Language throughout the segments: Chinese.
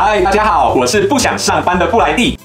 嗨，大家好，我是不想上班的布莱蒂。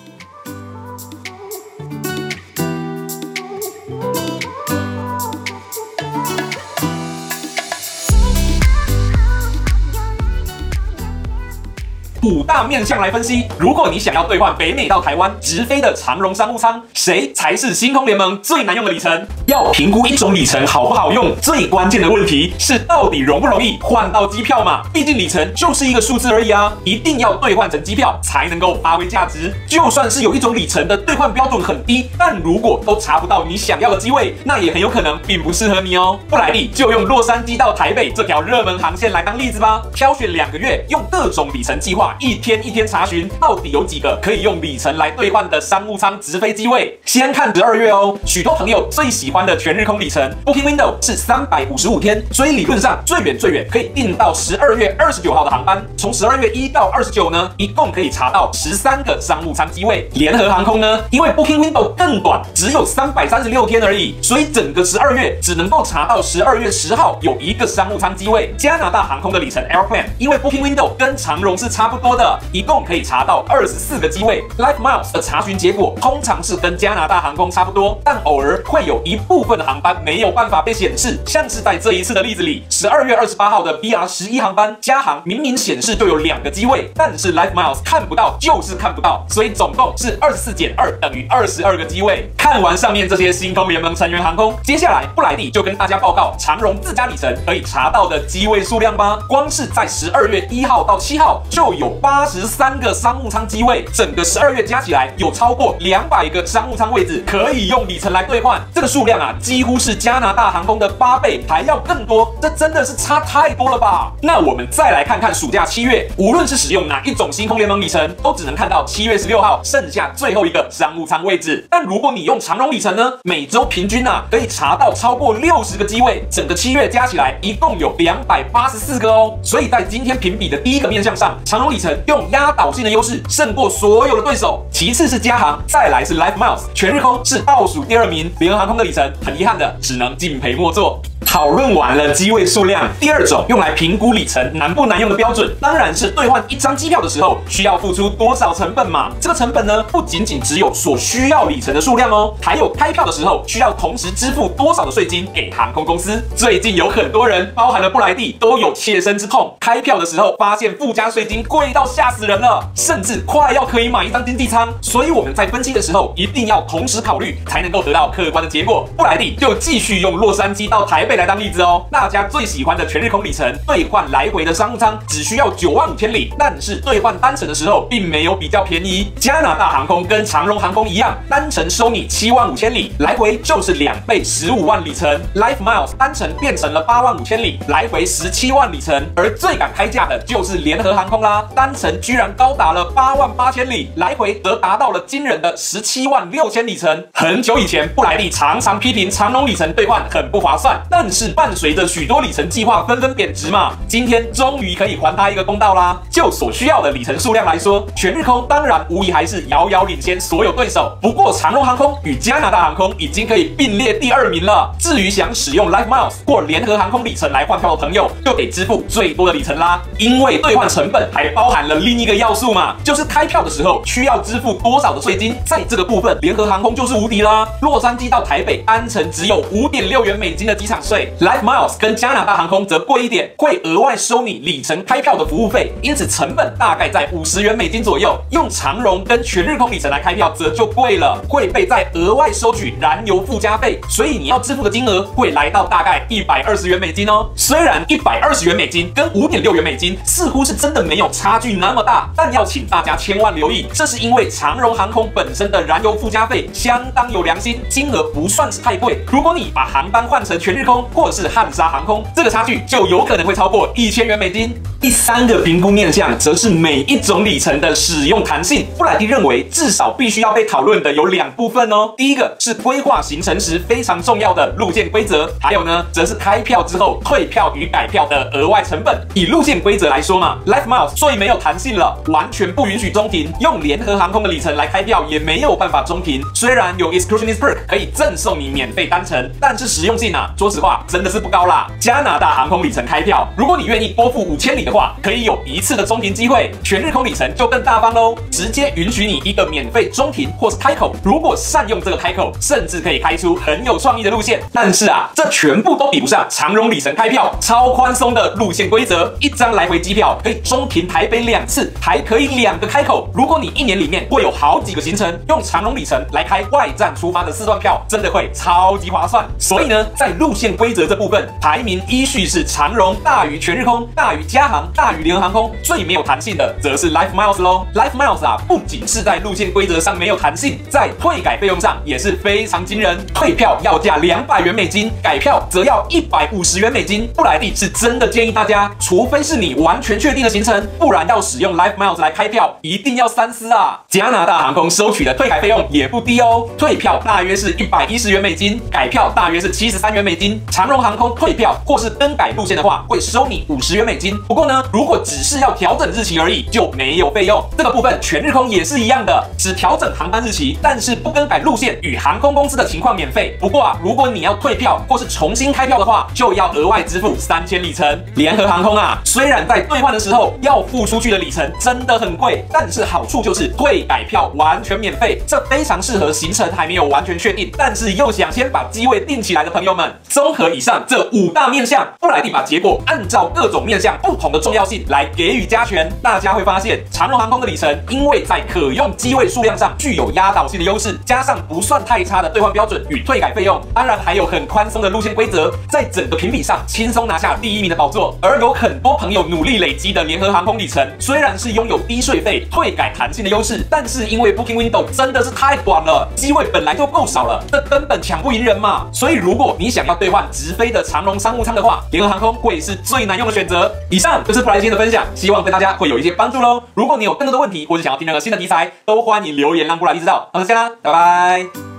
五大面向来分析，如果你想要兑换北美到台湾直飞的长荣商务舱，谁才是星空联盟最难用的里程？要评估一种里程好不好用，最关键的问题是到底容不容易换到机票嘛？毕竟里程就是一个数字而已啊，一定要兑换成机票才能够发挥价值。就算是有一种里程的兑换标准很低，但如果都查不到你想要的机位，那也很有可能并不适合你哦。布莱蒂就用洛杉矶到台北这条热门航线来当例子吧，挑选两个月，用各种里程计划。一天一天查询，到底有几个可以用里程来兑换的商务舱直飞机位？先看十二月哦，许多朋友最喜欢的全日空里程，Booking Window 是三百五十五天，所以理论上最远最远可以订到十二月二十九号的航班。从十二月一到二十九呢，一共可以查到十三个商务舱机位。联合航空呢，因为 Booking Window 更短，只有三百三十六天而已，所以整个十二月只能够查到十二月十号有一个商务舱机位。加拿大航空的里程 Airplan，因为 Booking Window 跟长荣是差不多。多的，一共可以查到二十四个机位。LifeMiles 的查询结果通常是跟加拿大航空差不多，但偶尔会有一部分的航班没有办法被显示。像是在这一次的例子里，十二月二十八号的 BR 十一航班，加航明明显示就有两个机位，但是 LifeMiles 看不到，就是看不到，所以总共是二十四减二等于二十二个机位。看完上面这些星空联盟成员航空，接下来布莱蒂就跟大家报告长荣自家里程可以查到的机位数量吧。光是在十二月一号到七号就有。八十三个商务舱机位，整个十二月加起来有超过两百个商务舱位置可以用里程来兑换，这个数量啊，几乎是加拿大航空的八倍还要更多，这真的是差太多了吧？那我们再来看看暑假七月，无论是使用哪一种星空联盟里程，都只能看到七月十六号剩下最后一个商务舱位置。但如果你用长荣里程呢，每周平均啊可以查到超过六十个机位，整个七月加起来一共有两百八十四个哦。所以在今天评比的第一个面向上，长荣里程。用压倒性的优势胜过所有的对手，其次是加航，再来是 LifeMiles，全日空是倒数第二名。联合航空的里程，很遗憾的只能敬陪末座。讨论完了机位数量，第二种用来评估里程难不难用的标准，当然是兑换一张机票的时候需要付出多少成本嘛。这个成本呢，不仅仅只有所需要里程的数量哦，还有开票的时候需要同时支付多少的税金给航空公司。最近有很多人，包含了布莱蒂，都有切身之痛，开票的时候发现附加税金贵到吓死人了，甚至快要可以买一张经济舱。所以我们在分析的时候一定要同时考虑，才能够得到客观的结果。布莱蒂就继续用洛杉矶到台北来。来当例子哦，大家最喜欢的全日空里程兑换来回的商务舱只需要九万五千里，但是兑换单程的时候并没有比较便宜。加拿大航空跟长荣航空一样，单程收你七万五千里，来回就是两倍十五万里程。LifeMiles 单程变成了八万五千里，来回十七万里程。而最敢开价的就是联合航空啦，单程居然高达了八万八千里，来回则达到了惊人的十七万六千里程。很久以前，布莱利常常批评长荣里程兑换很不划算，但是伴随着许多里程计划纷纷贬值嘛，今天终于可以还他一个公道啦。就所需要的里程数量来说，全日空当然无疑还是遥遥领先所有对手。不过长荣航空与加拿大航空已经可以并列第二名了。至于想使用 LifeMiles 或联合航空里程来换票的朋友，就得支付最多的里程啦。因为兑换成本还包含了另一个要素嘛，就是开票的时候需要支付多少的税金。在这个部分，联合航空就是无敌啦。洛杉矶到台北单程只有五点六元美金的机场税。LifeMiles 跟加拿大航空则贵一点，会额外收你里程开票的服务费，因此成本大概在五十元美金左右。用长荣跟全日空里程来开票则就贵了，会被再额外收取燃油附加费，所以你要支付的金额会来到大概一百二十元美金哦。虽然一百二十元美金跟五点六元美金似乎是真的没有差距那么大，但要请大家千万留意，这是因为长荣航空本身的燃油附加费相当有良心，金额不算是太贵。如果你把航班换成全日空，或是汉莎航空，这个差距就有可能会超过一千元美金。第三个评估面向则是每一种里程的使用弹性。布莱迪认为，至少必须要被讨论的有两部分哦。第一个是规划行程时非常重要的路线规则，还有呢，则是开票之后退票与改票的额外成本。以路线规则来说嘛，LifeMiles 最没有弹性了，完全不允许中停。用联合航空的里程来开票也没有办法中停。虽然有 Excursionist Perk 可以赠送你免费单程，但是实用性啊，说实话。真的是不高啦！加拿大航空里程开票，如果你愿意多付五千里的话，可以有一次的中停机会，全日空里程就更大方喽，直接允许你一个免费中停或是开口。如果善用这个开口，甚至可以开出很有创意的路线。但是啊，这全部都比不上长荣里程开票超宽松的路线规则，一张来回机票可以中停台北两次，还可以两个开口。如果你一年里面会有好几个行程，用长荣里程来开外站出发的四段票，真的会超级划算。所以呢，在路线规则这部分，排名依序是长荣大于全日空，大于佳航，大于联合航空。最没有弹性的则是 Life Miles 喽。Life Miles 啊，不仅是在路线规则上没有弹性，在退改费用上也是非常惊人。退票要价两百元美金，改票则要一百五十元美金。布莱蒂是真的建议大家，除非是你完全确定的行程，不然要使用 Life Miles 来开票，一定要三思啊。加拿大航空收取的退改费用也不低哦，退票大约是一百一十元美金，改票大约是七十三元美金。长荣航空退票或是更改路线的话，会收你五十元美金。不过呢，如果只是要调整日期而已，就没有费用。这个部分全日空也是一样的，只调整航班日期，但是不更改路线与航空公司的情况免费。不过啊，如果你要退票或是重新开票的话，就要额外支付三千里程。联合航空啊，虽然在兑换的时候要付出去的里程真的很贵，但是好处就是退改票完全免费，这非常适合行程还没有完全确定，但是又想先把机位定起来的朋友们。综合以上这五大面向，布莱蒂把结果按照各种面向不同的重要性来给予加权，大家会发现长荣航空的里程，因为在可用机位数量上具有压倒性的优势，加上不算太差的兑换标准与退改费用，当然还有很宽松的路线规则，在整个评比上轻松拿下第一名的宝座。而有很多朋友努力累积的联合航空里程，虽然是拥有低税费、退改弹性的优势，但是因为 Booking Window 真的是太短了，机位本来就够少了，这根本抢不赢人嘛。所以如果你想要兑换直飞的长荣商务舱的话，联合航空会是最难用的选择。以上这是布莱蒂的分享，希望对大家会有一些帮助喽。如果你有更多的问题，或者想要听那个新的题材，都欢迎留言让布莱蒂知道。好，就这样啦，拜拜。